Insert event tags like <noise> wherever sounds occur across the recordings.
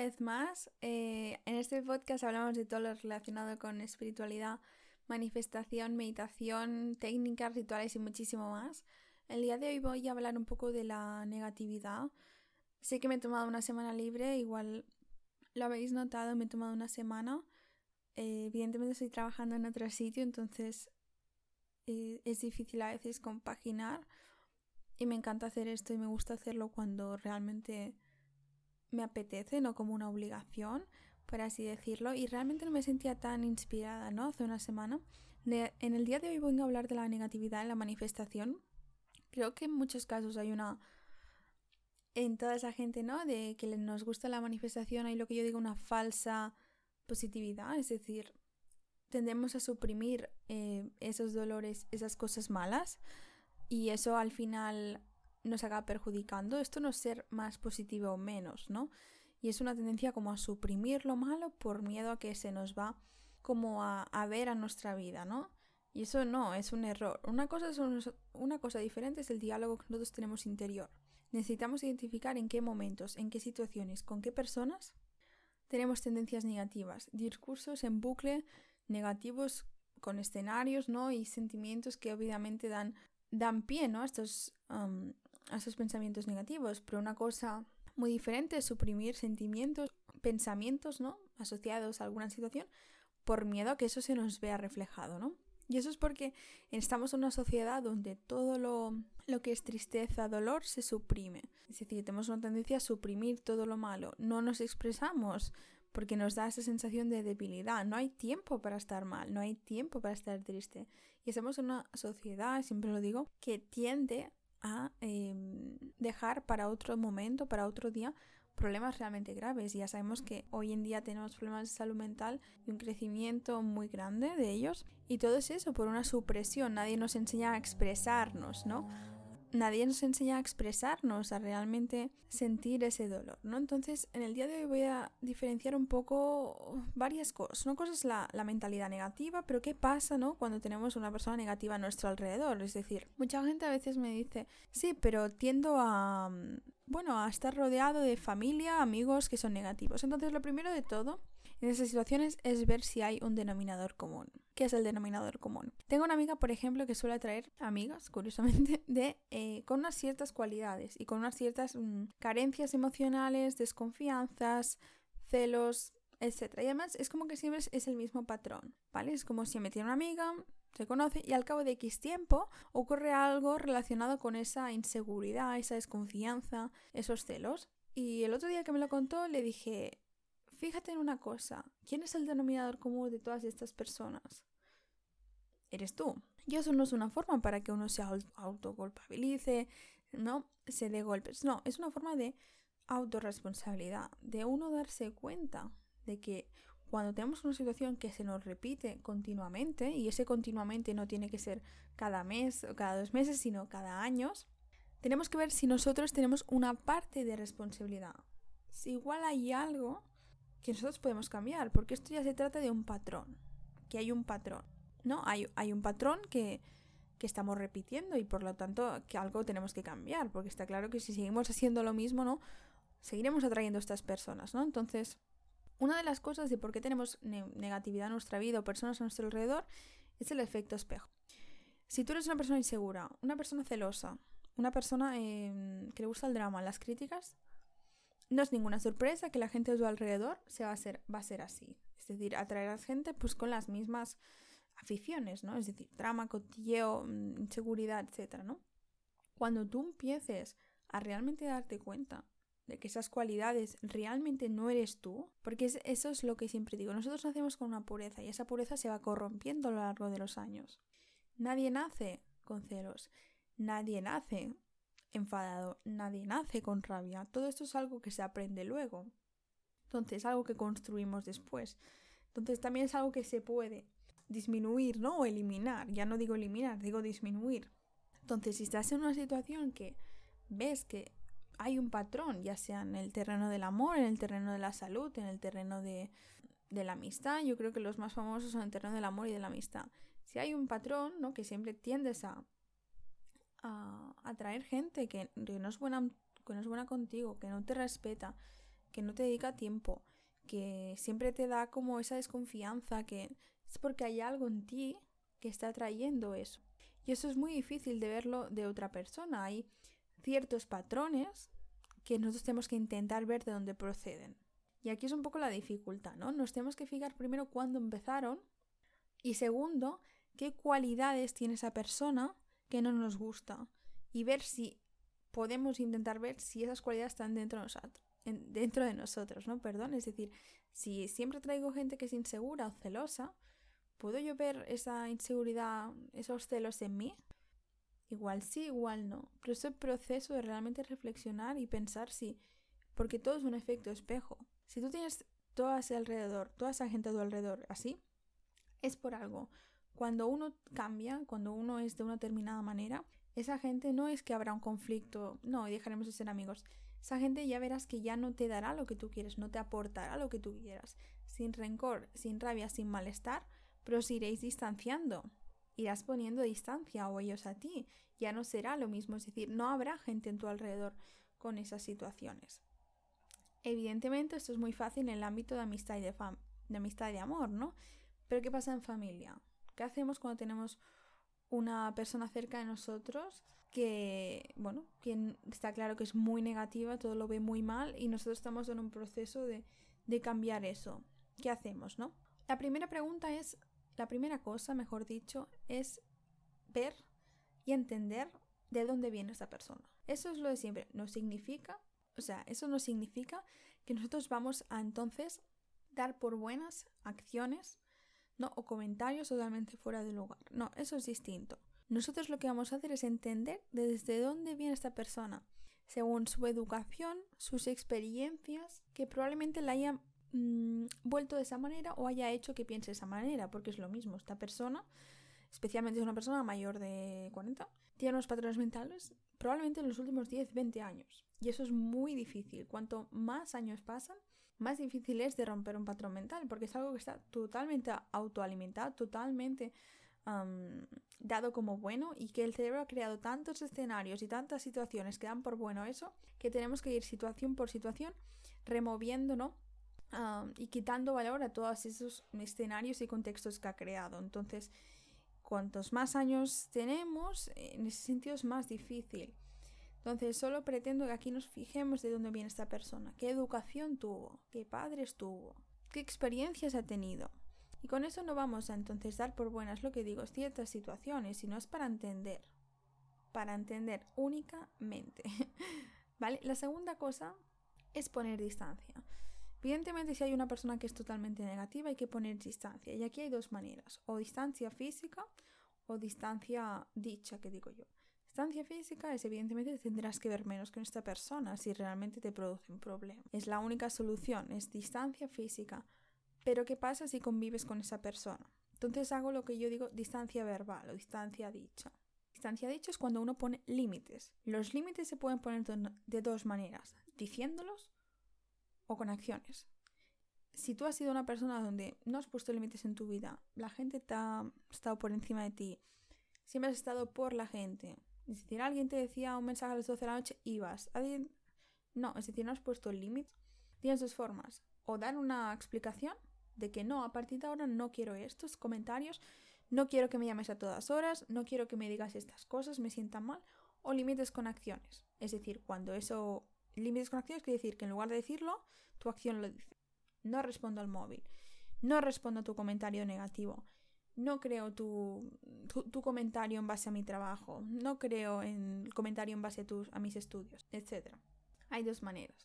Vez más. Eh, en este podcast hablamos de todo lo relacionado con espiritualidad, manifestación, meditación, técnicas, rituales y muchísimo más. El día de hoy voy a hablar un poco de la negatividad. Sé que me he tomado una semana libre, igual lo habéis notado, me he tomado una semana. Eh, evidentemente estoy trabajando en otro sitio, entonces eh, es difícil a veces compaginar. Y me encanta hacer esto y me gusta hacerlo cuando realmente me apetece, no como una obligación, por así decirlo. Y realmente no me sentía tan inspirada, ¿no? Hace una semana. en el día de hoy voy a hablar de la negatividad en la manifestación. Creo que en muchos casos hay una... En toda esa gente, ¿no? De que nos gusta la manifestación, hay lo que yo digo una falsa positividad, es decir, tendemos a suprimir eh, esos dolores, esas cosas malas, y eso al final nos acaba perjudicando. Esto no es ser más positivo o menos, ¿no? Y es una tendencia como a suprimir lo malo por miedo a que se nos va como a, ver a nuestra vida, ¿no? Y eso no, es un error. Una cosa, es una cosa diferente es el diálogo que nosotros tenemos interior. Necesitamos identificar en qué momentos, en qué situaciones, con qué personas tenemos tendencias negativas, discursos en bucle negativos con escenarios, ¿no? Y sentimientos que obviamente dan, dan pie, ¿no? A estos, a esos pensamientos negativos, pero una cosa muy diferente es suprimir sentimientos, pensamientos, ¿no? Asociados a alguna situación por miedo a que eso se nos vea reflejado, ¿no? Y eso es porque estamos en una sociedad donde todo lo, lo, que es tristeza, dolor, se suprime. Es decir, tenemos una tendencia a suprimir todo lo malo. No nos expresamos porque nos da esa sensación de debilidad. No hay tiempo para estar mal, no hay tiempo para estar triste. Y estamos en una sociedad, siempre lo digo, que tiende a em, dejar para otro momento, para otro día, problemas realmente graves. Ya sabemos que hoy en día tenemos problemas de salud mental y un crecimiento muy grande de ellos. Y todo es eso, por una supresión. Nadie nos enseña a expresarnos, ¿no? Nadie nos enseña a expresarnos, a realmente sentir ese dolor, ¿no? Entonces, en el día de hoy voy a diferenciar un poco varias cosas. Una cosa es la, la, mentalidad negativa, pero ¿qué pasa, no? Cuando tenemos una persona negativa a nuestro alrededor. Es decir, mucha gente a veces me dice, sí, pero tiendo a, bueno, a estar rodeado de familia, amigos que son negativos. Entonces, lo primero de todo en esas situaciones es ver si hay un denominador común. ¿Qué es el denominador común? Tengo una amiga, por ejemplo, que suele traer amigas, curiosamente, <laughs> de eh, con unas ciertas cualidades y con unas ciertas mm, carencias emocionales, desconfianzas, celos, etc. Y además es como que siempre es el mismo patrón, ¿vale? Es como si me tiene una amiga, se conoce y al cabo de X tiempo ocurre algo relacionado con esa inseguridad, esa desconfianza, esos celos. Y el otro día que me lo contó le dije, Fíjate en una cosa, ¿quién es el denominador común de todas estas personas? Eres tú. Y eso no es una forma para que uno se autoculpabilice, no se dé golpes. No, es una forma de autorresponsabilidad, de uno darse cuenta de que cuando tenemos una situación que se nos repite continuamente, y ese continuamente no tiene que ser cada mes o cada dos meses, sino cada año, tenemos que ver si nosotros tenemos una parte de responsabilidad. Si igual hay algo que nosotros podemos cambiar, porque esto ya se trata de un patrón, que hay un patrón, ¿no? Hay, hay un patrón que, que estamos repitiendo y por lo tanto que algo tenemos que cambiar, porque está claro que si seguimos haciendo lo mismo, ¿no? Seguiremos atrayendo a estas personas, ¿no? Entonces, una de las cosas de por qué tenemos negatividad en nuestra vida o personas a nuestro alrededor es el efecto espejo. Si tú eres una persona insegura, una persona celosa, una persona em, que le gusta el drama, las críticas, no es ninguna sorpresa que la gente de tu alrededor se va a ser, va a ser así. Es decir, a gente pues con las mismas aficiones, ¿no? Es decir, trama, cotilleo, mm, inseguridad, etcétera, ¿no? Cuando tú empieces a realmente darte cuenta de que esas cualidades realmente no eres tú, porque eso es lo que siempre digo, nosotros nacemos con una pureza y esa pureza se va corrompiendo a lo largo de los años. Nadie nace con celos, nadie nace enfadado, nadie nace con rabia. Todo esto es algo que se aprende luego. Entonces, es algo que construimos después. Entonces, también es algo que se puede disminuir, ¿no? O eliminar. Ya no digo eliminar, digo disminuir. Entonces, si estás en una situación que ves que hay un patrón, ya sea en el terreno del amor, en el terreno de la salud, en el terreno de, de la amistad, yo creo que los más famosos son el terreno del amor y de la amistad. Si hay un patrón, ¿no? Que siempre tiendes a a atraer gente que, no es buena, que no es buena contigo, que no te respeta, que no te dedica tiempo, que siempre te da como esa desconfianza, que es porque hay algo en ti que está trayendo eso. Y eso es muy difícil de verlo de otra persona. Hay ciertos patrones que nosotros tenemos que intentar ver de dónde proceden. Y aquí es un poco la dificultad, ¿no? Nos tenemos que fijar primero cuándo empezaron y segundo, qué cualidades tiene esa persona que no nos gusta y ver si podemos intentar ver si esas cualidades están dentro de nosotros, ¿no? Perdón, es decir, si siempre traigo gente que es insegura o celosa, ¿puedo yo ver esa inseguridad, esos celos en mí? Igual sí, igual no. Pero ese proceso de realmente reflexionar y pensar si, porque todo es un efecto espejo. Si tú tienes todo alrededor, toda esa gente a tu alrededor así, es por algo. Cuando uno cambia, cuando uno es de una determinada manera, esa gente no es que habrá un conflicto, no, y dejaremos de ser amigos. Esa gente ya verás que ya no te dará lo que tú quieres, no te aportará lo que tú quieras. Sin rencor, sin rabia, sin malestar, pero os iréis distanciando. Irás poniendo distancia o ellos a ti. Ya no será lo mismo, es decir, no habrá gente en tu alrededor con esas situaciones. Evidentemente esto es muy fácil en el ámbito de amistad y de, de amistad y de amor, ¿no? Pero ¿qué pasa en familia? ¿Qué hacemos cuando tenemos una persona cerca de nosotros que, bueno, que está claro que es muy negativa, todo lo ve muy mal y nosotros estamos en un proceso de, de cambiar eso? ¿Qué hacemos, no? La primera pregunta es, la primera cosa, mejor dicho, es ver y entender de dónde viene esa persona. Eso es lo de siempre. No significa, o sea, eso no significa que nosotros vamos a entonces dar por buenas acciones ¿no? o comentarios totalmente fuera de lugar. No, eso es distinto. Nosotros lo que vamos a hacer es entender desde dónde viene esta persona, según su educación, sus experiencias, que probablemente la haya mm, vuelto de esa manera o haya hecho que piense de esa manera, porque es lo mismo, esta persona, especialmente es una persona mayor de 40, tiene unos patrones mentales probablemente en los últimos 10, 20 años. Y eso es muy difícil. Cuanto más años pasan, más difícil es de romper un patrón mental, porque es algo que está totalmente autoalimentado, totalmente dado como bueno y que el cerebro ha creado tantos escenarios y tantas situaciones que dan por bueno eso, que tenemos que ir situación por situación removiendo, ¿no? y quitando valor a todos esos escenarios y contextos que ha creado. Entonces, cuantos más años tenemos, en ese sentido es más difícil. Entonces, solo pretendo que aquí nos fijemos de dónde viene esta persona, qué educación tuvo, qué padres tuvo, qué experiencias ha tenido. Y con eso no vamos a entonces dar por buenas lo que digo, ciertas situaciones, sino es para entender, para entender únicamente. <laughs> ¿Vale? La segunda cosa es poner distancia. Evidentemente, si hay una persona que es totalmente negativa, hay que poner distancia. Y aquí hay dos maneras, o distancia física o distancia dicha, que digo yo. Distancia física es evidentemente tendrás que ver menos con esta persona si realmente te produce un problema. Es la única solución, es distancia física. Pero ¿qué pasa si convives con esa persona? Entonces hago lo que yo digo distancia verbal o distancia dicha. Distancia dicha es cuando uno pone límites. Los límites se pueden poner de dos maneras, diciéndolos o con acciones. Si tú has sido una persona donde no has puesto límites en tu vida, la gente te ha estado por encima de ti, siempre has estado por la gente, es decir, alguien te decía un mensaje a las 12 de la noche, ibas. No, es decir, no has puesto el límite. Tienes dos formas. O dar una explicación de que no, a partir de ahora no quiero estos comentarios, no quiero que me llames a todas horas, no quiero que me digas estas cosas, me sientan mal. O límites con acciones. Es decir, cuando eso... Límites con acciones quiere decir que en lugar de decirlo, tu acción lo dice. No respondo al móvil. No respondo a tu comentario negativo no creo tu, tu, comentario en base a mi trabajo, no creo en el comentario en base a, tus, a mis estudios, etc. Hay dos maneras.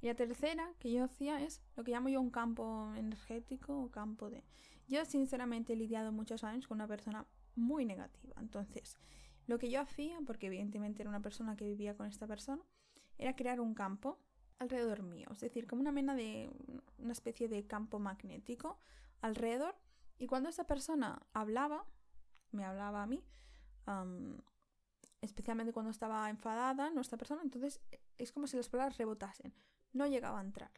Y la tercera que yo hacía es lo que llamo yo un campo energético o campo de... Yo sinceramente he lidiado muchos años con una persona muy negativa. Entonces, lo que yo hacía, porque evidentemente era una persona que vivía con esta persona, era crear un campo alrededor mío. Es decir, como una mena de... una especie de campo magnético alrededor y cuando esa persona hablaba, me hablaba a mí, especialmente cuando estaba enfadada nuestra persona, entonces es como si las palabras rebotasen, no llegaba a entrar.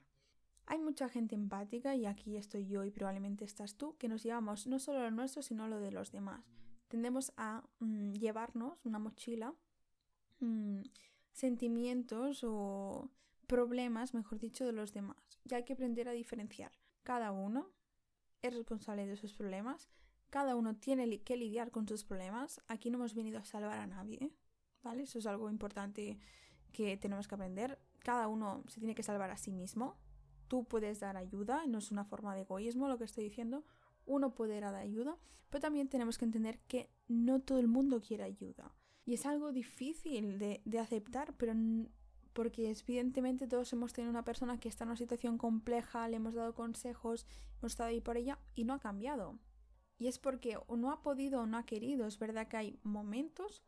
Hay mucha gente empática, y aquí estoy yo y probablemente estás tú, que nos llevamos no solo lo nuestro, sino lo de los demás. Tendemos a mm, llevarnos una mochila, mm, sentimientos o problemas, mejor dicho, de los demás. Y hay que aprender a diferenciar. Cada uno es responsable de sus problemas, cada uno tiene que lidiar con sus problemas. Aquí no hemos venido a salvar a nadie, ¿vale? Eso es algo importante que tenemos que aprender. Cada uno se tiene que salvar a sí mismo. Tú puedes dar ayuda, no es una forma de egoísmo lo que estoy diciendo. Uno puede dar ayuda, pero también tenemos que entender que no todo el mundo quiere ayuda. Y es algo difícil de, de aceptar, pero porque evidentemente todos hemos tenido una persona que está en una situación compleja, le hemos dado consejos, hemos estado ahí por ella y no ha cambiado. Y es porque no ha podido o no ha querido. Es verdad que hay momentos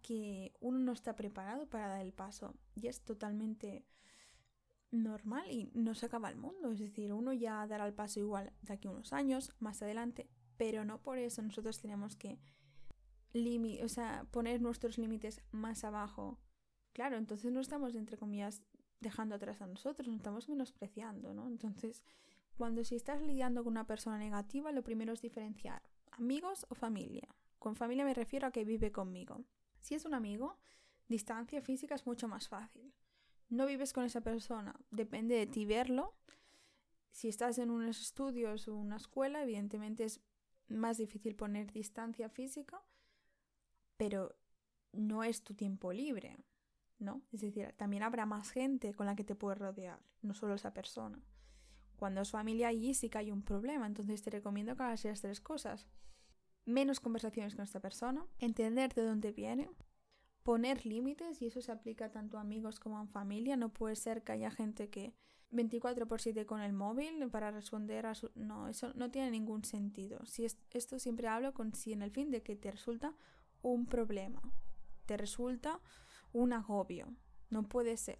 que uno no está preparado para dar el paso y es totalmente normal y no se acaba el mundo. Es decir, uno ya dará el paso igual de aquí a unos años, más adelante, pero no por eso nosotros tenemos que poner nuestros límites más abajo Claro, entonces no estamos, entre comillas, dejando atrás a nosotros, nos estamos menospreciando, ¿no? Entonces, cuando si estás lidiando con una persona negativa, lo primero es diferenciar amigos o familia. Con familia me refiero a que vive conmigo. Si es un amigo, distancia física es mucho más fácil. No vives con esa persona, depende de ti verlo. Si estás en unos estudios o una escuela, evidentemente es más difícil poner distancia física, pero no es tu tiempo libre. ¿No? Es decir, también habrá más gente con la que te puedes rodear, no solo esa persona. Cuando es familia allí sí que hay un problema, entonces te recomiendo que hagas esas tres cosas. Menos conversaciones con esta persona, entender de dónde viene, poner límites, y eso se aplica tanto a amigos como a familia. No puede ser que haya gente que 24 por 7 con el móvil para responder a su... No, eso no tiene ningún sentido. Si esto siempre hablo con si en el fin de que te resulta un problema, te resulta un agobio. No puede ser.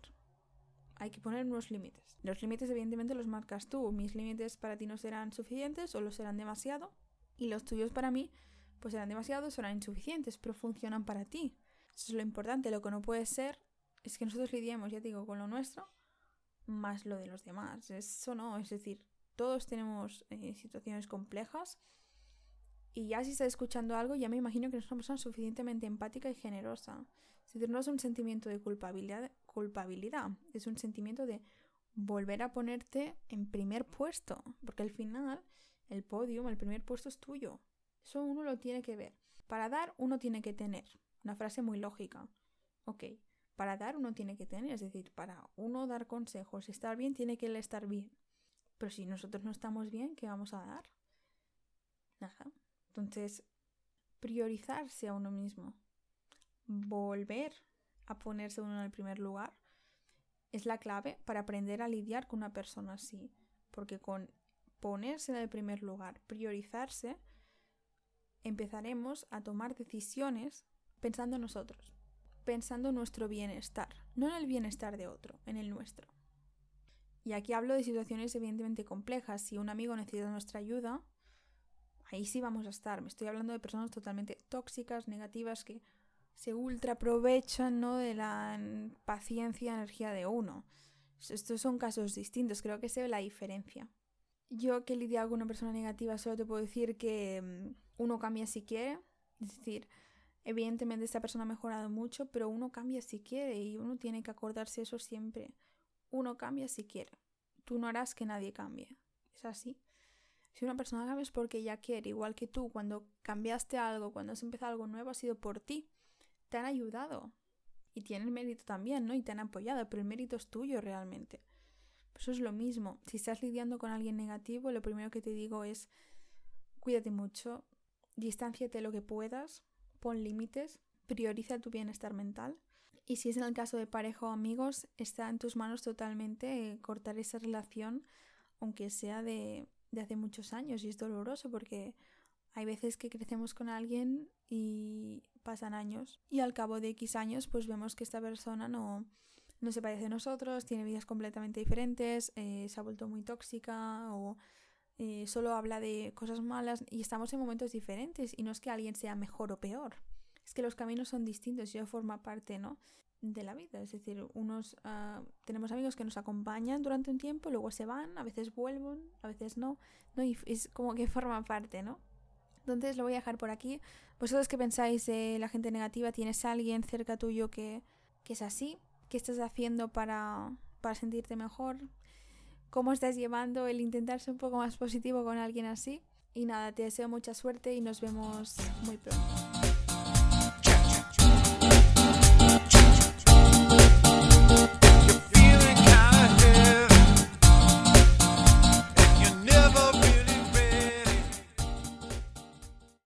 Hay que poner unos límites. Los límites evidentemente los marcas tú. Mis límites para ti no serán suficientes o los serán demasiado. Y los tuyos para mí pues serán demasiado o serán insuficientes, pero funcionan para ti. Eso es lo importante. Lo que no puede ser es que nosotros lidiemos, ya digo, con lo nuestro más lo de los demás. Eso no, es decir, todos tenemos eh, situaciones complejas y ya si estás escuchando algo, ya me imagino que no es una persona suficientemente empática y generosa. Es decir, no es un sentimiento de culpabilidad, culpabilidad, es un sentimiento de volver a ponerte en primer puesto, porque al final el podio, el primer puesto es tuyo. Eso uno lo tiene que ver. Para dar, uno tiene que tener. Una frase muy lógica. Ok, para dar uno tiene que tener, es decir, para uno dar consejos, estar bien, tiene que estar bien. Pero si nosotros no estamos bien, ¿qué vamos a dar? Nada. Entonces, priorizarse a uno mismo volver a ponerse uno en el primer lugar es la clave para aprender a lidiar con una persona así. Porque con ponerse en el primer lugar, priorizarse, empezaremos a tomar decisiones pensando en nosotros, pensando en nuestro bienestar, no en el bienestar de otro, en el nuestro. Y aquí hablo de situaciones evidentemente complejas. Si un amigo necesita nuestra ayuda, ahí sí vamos a estar. Me estoy hablando de personas totalmente tóxicas, negativas, que se ultra aprovechan ¿no? de la paciencia, energía de uno. Estos son casos distintos, creo que se ve la diferencia. Yo que he lidiado con una persona negativa solo te puedo decir que mm, uno cambia si quiere, es decir, evidentemente esta persona ha mejorado mucho, pero uno cambia si quiere y uno tiene que acordarse eso siempre. Uno cambia si quiere. Tú no harás que nadie cambie. Es así. Si una persona cambia es porque ya quiere, igual que tú, cuando cambiaste algo, cuando has empezado algo nuevo, ha sido por ti te han ayudado. Y tienen mérito también, ¿no? Y te han apoyado, pero el mérito es tuyo realmente. Eso es lo mismo. Si estás lidiando con alguien negativo, lo primero que te digo es cuídate mucho, distánciate lo que puedas, pon límites, prioriza tu bienestar mental. Y si es en el caso de pareja o amigos, está en tus manos totalmente cortar esa relación, aunque sea de, de hace muchos años. Y es doloroso porque hay veces que crecemos con alguien y pasan años y al cabo de X años pues vemos que esta persona no, no se parece a nosotros, tiene vidas completamente diferentes, eh, se ha vuelto muy tóxica o eh, solo habla de cosas malas y estamos en momentos diferentes y no es que alguien sea mejor o peor, es que los caminos son distintos y eso forma parte ¿no? de la vida, es decir, unos uh, tenemos amigos que nos acompañan durante un tiempo, luego se van, a veces vuelven, a veces no, no y es como que forma parte, ¿no? Entonces lo voy a dejar por aquí. ¿Vosotros qué pensáis de la gente negativa? ¿Tienes a alguien cerca tuyo que, que es así? ¿Qué estás haciendo para, para sentirte mejor, cómo estás llevando el intentar ser un poco más positivo con alguien así. Y nada, te deseo mucha suerte y nos vemos muy pronto.